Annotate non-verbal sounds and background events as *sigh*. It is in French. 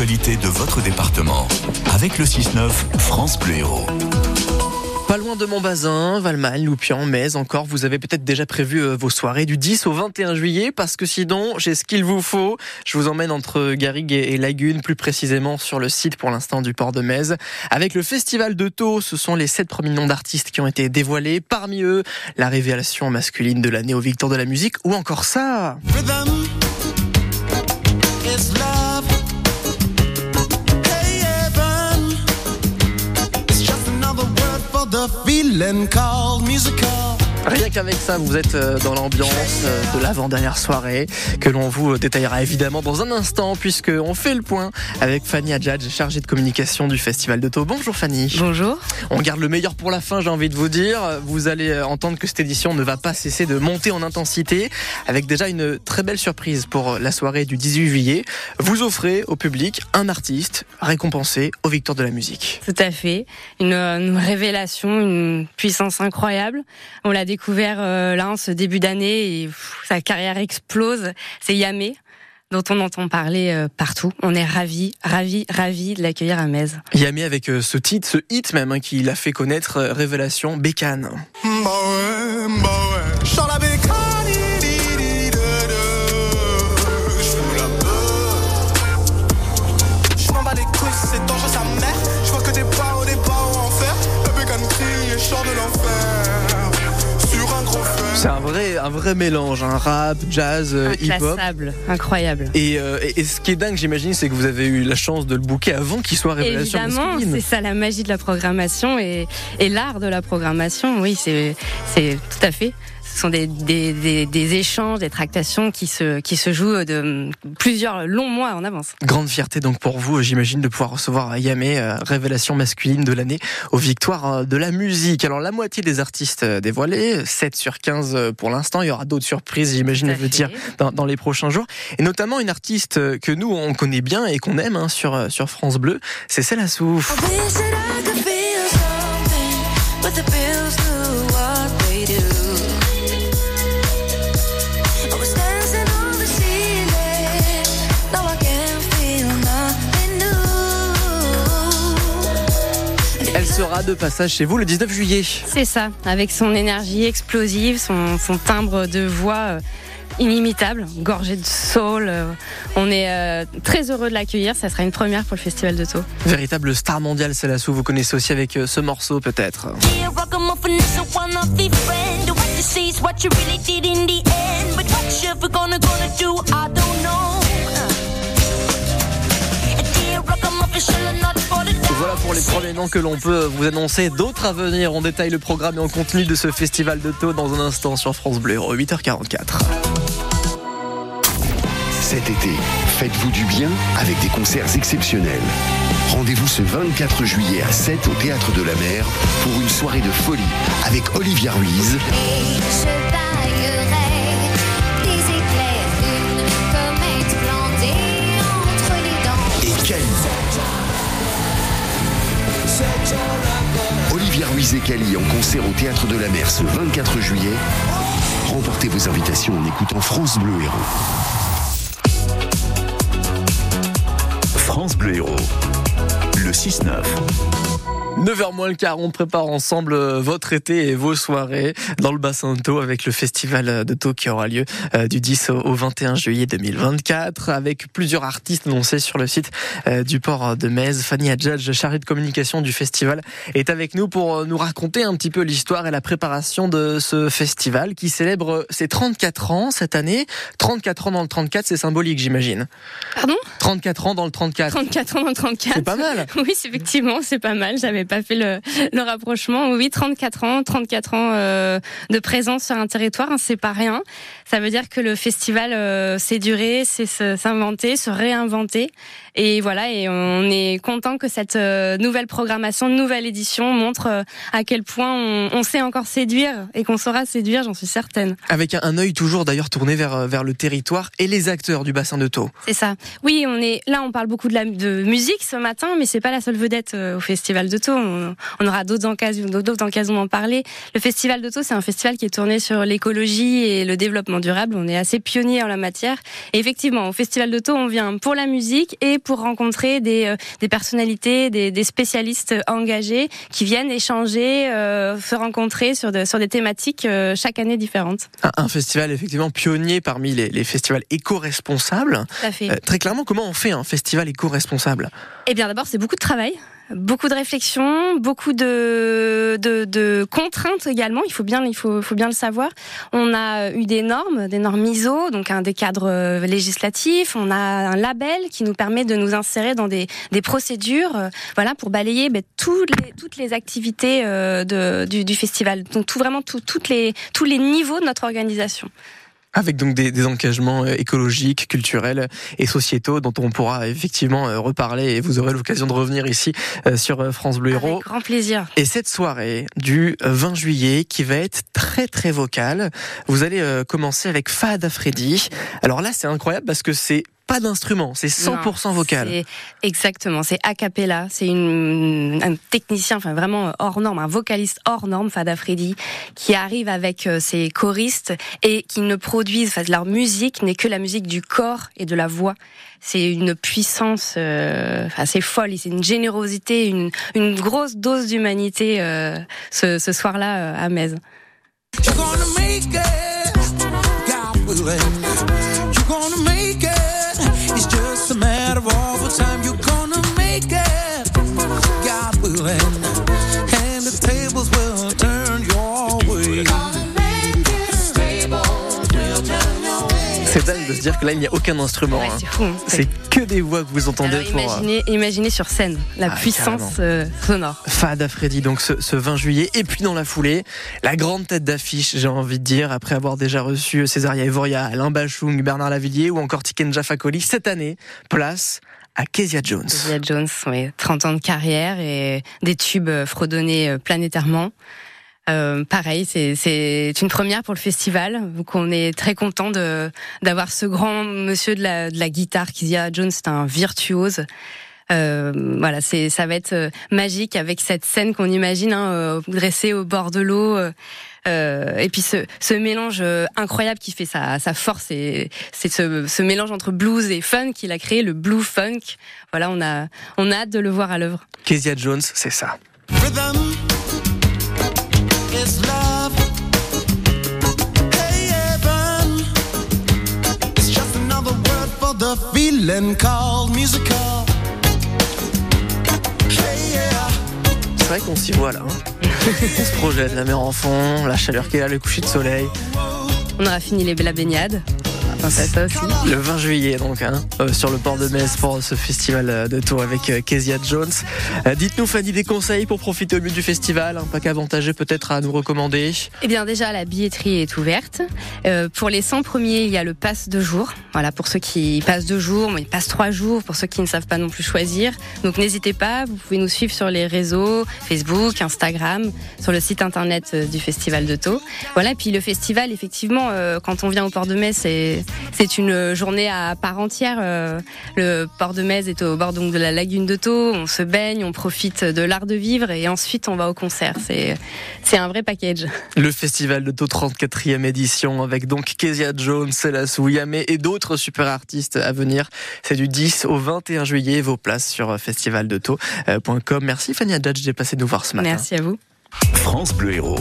l'actualité de votre département. Avec le 6-9, France Bleu Héros. Pas loin de Montbazin, Valmal, Loupian, Metz encore, vous avez peut-être déjà prévu euh, vos soirées du 10 au 21 juillet parce que sinon, j'ai ce qu'il vous faut. Je vous emmène entre Garrigue et Lagune, plus précisément sur le site pour l'instant du port de Metz. Avec le festival de Taux, ce sont les sept premiers noms d'artistes qui ont été dévoilés. Parmi eux, la révélation masculine de l'année au Victor de la musique ou encore ça. The feeling called musical. Rien qu'avec ça, vous êtes euh, dans l'ambiance euh, de l'avant-dernière soirée que l'on vous détaillera évidemment dans un instant puisque on fait le point avec Fanny Adjadj, chargée de communication du Festival de Taux. Bonjour Fanny. Bonjour. On garde le meilleur pour la fin, j'ai envie de vous dire. Vous allez euh, entendre que cette édition ne va pas cesser de monter en intensité avec déjà une très belle surprise pour la soirée du 18 juillet. Vous offrez au public un artiste récompensé aux victoires de la musique. Tout à fait. Une, une révélation, une puissance incroyable. On l'a découvert euh, là en ce début d'année et sa carrière explose. C'est Yamé dont on entend parler euh, partout. On est ravis, ravis, ravis de l'accueillir à Metz. Yamé avec euh, ce titre, ce hit même, hein, qui l'a fait connaître, Révélation Bécane. Bah ouais, bah ouais. C'est un vrai, un vrai mélange, un rap, jazz, euh, hip-hop. incroyable. Et, euh, et, ce qui est dingue, j'imagine, c'est que vous avez eu la chance de le booker avant qu'il soit révélation Évidemment, c'est ça la magie de la programmation et, et l'art de la programmation. Oui, c'est tout à fait. Ce sont des, des, des, échanges, des tractations qui se, qui se jouent de plusieurs longs mois en avance. Grande fierté donc pour vous, j'imagine, de pouvoir recevoir Yamé, euh, révélation masculine de l'année, aux victoires euh, de la musique. Alors la moitié des artistes euh, dévoilés, 7 sur 15 pour l'instant, il y aura d'autres surprises, j'imagine, veut dire, dans, dans, les prochains jours. Et notamment une artiste que nous, on connaît bien et qu'on aime hein, sur, sur France Bleu, c'est Celle à Souf. Sera de passage chez vous le 19 juillet. C'est ça, avec son énergie explosive, son, timbre de voix euh, inimitable, gorgé de soul. Euh, on est euh, très heureux de l'accueillir. Ça sera une première pour le Festival de Taux. Véritable star mondiale, c'est la sous. Vous connaissez aussi avec ce morceau, peut-être. Voilà pour les premiers noms que l'on peut vous annoncer. D'autres à venir. On détaille le programme et on continue de ce festival de taux dans un instant sur France Bleu, 8h44. Cet été, faites-vous du bien avec des concerts exceptionnels. Rendez-vous ce 24 juillet à 7 au Théâtre de la Mer pour une soirée de folie avec Olivia Ruiz. Olivia Ruiz et Cali en concert au Théâtre de la Mer ce 24 juillet. Remportez vos invitations en écoutant France Bleu Héros. France Bleu Héros, le 6-9. 9h moins le quart, on prépare ensemble euh, votre été et vos soirées dans le bassin de Taux avec le festival de Taux qui aura lieu euh, du 10 au 21 juillet 2024 avec plusieurs artistes annoncés sur le site euh, du port de Metz. Fanny Adjadj, chargée de communication du festival, est avec nous pour nous raconter un petit peu l'histoire et la préparation de ce festival qui célèbre ses 34 ans cette année. 34 ans dans le 34, c'est symbolique, j'imagine. Pardon? 34 ans dans le 34. 34 ans dans le 34. C'est pas mal. *laughs* Oui, effectivement, c'est pas mal. J'avais pas fait le, le, rapprochement. Oui, 34 ans, 34 ans euh, de présence sur un territoire, hein, c'est pas rien. Ça veut dire que le festival euh, s'est duré, c'est s'inventer, se réinventer. Et voilà, et on est content que cette euh, nouvelle programmation, nouvelle édition montre euh, à quel point on, on sait encore séduire et qu'on saura séduire, j'en suis certaine. Avec un œil toujours d'ailleurs tourné vers vers le territoire et les acteurs du bassin de Taux. C'est ça. Oui, on est là, on parle beaucoup de la de musique ce matin, mais c'est pas la seule vedette au festival de Taux. On, on aura d'autres occasions, d'autres occasions d'en parler. Le Festival Taux, c'est un festival qui est tourné sur l'écologie et le développement durable. On est assez pionnier en la matière. Et effectivement, au Festival Taux, on vient pour la musique et pour rencontrer des, euh, des personnalités, des, des, spécialistes engagés qui viennent échanger, euh, se rencontrer sur, de, sur des thématiques euh, chaque année différentes. Un, un, festival effectivement pionnier parmi les, les festivals éco-responsables. Très clairement, comment on fait un festival éco-responsable? Eh bien, d'abord, c'est beaucoup de travail beaucoup de réflexion, beaucoup de, contraintes également. Il faut bien, il faut, bien le savoir. On a eu des normes, des normes ISO, donc un des cadres euh, législatifs. On a un label qui nous permet de nous insérer dans des, des procédures, euh, voilà, pour balayer ben, toutes les activités euh, du, festival. Donc tout vraiment tout, toutes les tous les niveaux de notre organisation. Avec donc des, des, engagements euh, écologiques, culturels et sociétaux dont on pourra effectivement euh, reparler et vous aurez l'occasion de revenir ici euh, sur France Bleu Héros. Avec grand plaisir. Et cette soirée du 20 juillet qui va être très très vocale, vous allez commencer avec Fahad Freddy. Alors là c'est incroyable parce que c'est pas d'instrument, c'est 100% non, vocal. Exactement, c'est a cappella, c'est un technicien enfin vraiment hors norme, un vocaliste hors norme Fada Freddy qui arrive avec ses choristes et qui ne produisent enfin leur musique n'est que la musique du corps et de la voix. C'est une puissance euh, assez folle, c'est une générosité, une, une grosse dose d'humanité euh, ce, ce soir-là euh, à Metz. It's just a matter of the time you're gonna make it. God willing, C'est dingue de se dire que là il n'y a aucun instrument. Ouais, hein. c'est fou. Hein. C'est que des voix que vous entendez. Alors, pour, imaginez, imaginez, sur scène la Ah, puissance euh, sonore. Fada Freddy, donc ce, ce, 20 juillet. Et puis dans la foulée, la grande tête d'affiche, j'ai envie de dire, après avoir déjà reçu Césaria Evoria, Alain Bachung, Bernard Lavillier ou encore Tiken Fakoli, cette année, place à Kezia Jones. Kezia Jones, oui, 30 ans de carrière et des tubes fredonnés planétairement. Euh, pareil, c'est une première pour le festival. Donc on est très content d'avoir ce grand monsieur de la, de la guitare, Kezia Jones, c'est un virtuose. Euh, voilà, c'est ça va être euh, magique avec cette scène qu'on imagine hein, dressée au bord de l'eau. Euh, et puis ce, ce mélange incroyable qui fait sa, sa force, c'est ce, ce mélange entre blues et funk qu'il a créé, le blue funk. Voilà, on a on a hâte de le voir à l'œuvre. Kezia Jones, c'est ça. Rhythm C'est vrai qu'on s'y voit là. Hein. on se projette, la mer en fond, la chaleur qui est là, le coucher de soleil. On aura fini les la baignade. Enfin, ça aussi. Le 20 juillet donc hein, euh, sur le port de Metz pour ce festival de tour avec euh, Kezia Jones. Euh, Dites-nous Fanny des conseils pour profiter au mieux du festival, un pack avantagé peut-être à nous recommander? Eh bien déjà la billetterie est ouverte. Euh, pour les 100 premiers, il y a le pass de jour. Voilà pour ceux qui passent deux jours, mais ils passent trois jours pour ceux qui ne savent pas non plus choisir. Donc n'hésitez pas, vous pouvez nous suivre sur les réseaux Facebook, Instagram, sur le site internet du festival de Taux. Voilà, et puis le festival effectivement euh, quand on vient au port de Metz, c'est c'est une journée à part entière. Euh, le port de Metz est au bord donc de la lagune de Thau. On se baigne, on profite de l'art de vivre et ensuite on va au concert. C'est c'est un vrai package. Le festival de Thau 34e édition avec donc Kezia Jones, Célas Yamé et d'autres super artistes à venir. C'est du 10 au 21 juillet. Vos places sur festivaldetau.com. Merci Fanny Adjadj d'être passée nous voir ce matin. Merci à vous. France Bleu Héros.